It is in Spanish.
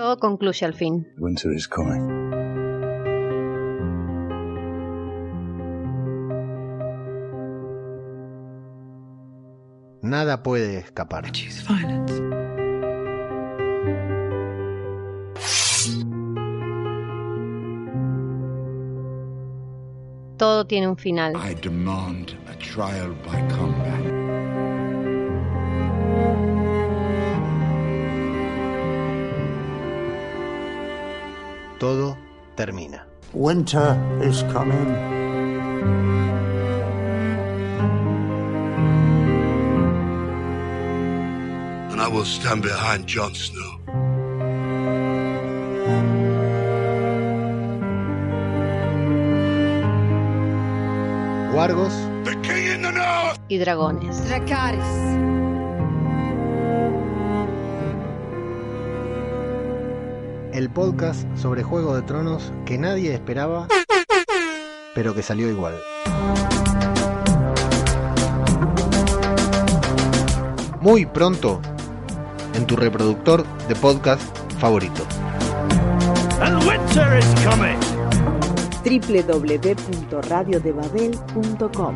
todo concluye al fin. Winter is coming. Nada puede escapar. Todo tiene un final. I demand a trial by combat. Todo termina. Winter is coming. and I will stand behind Jon Snow. Wargos, The King in the North! Y dragones. El podcast sobre Juego de Tronos que nadie esperaba, pero que salió igual. Muy pronto en tu reproductor de podcast favorito. www.radiodebabel.com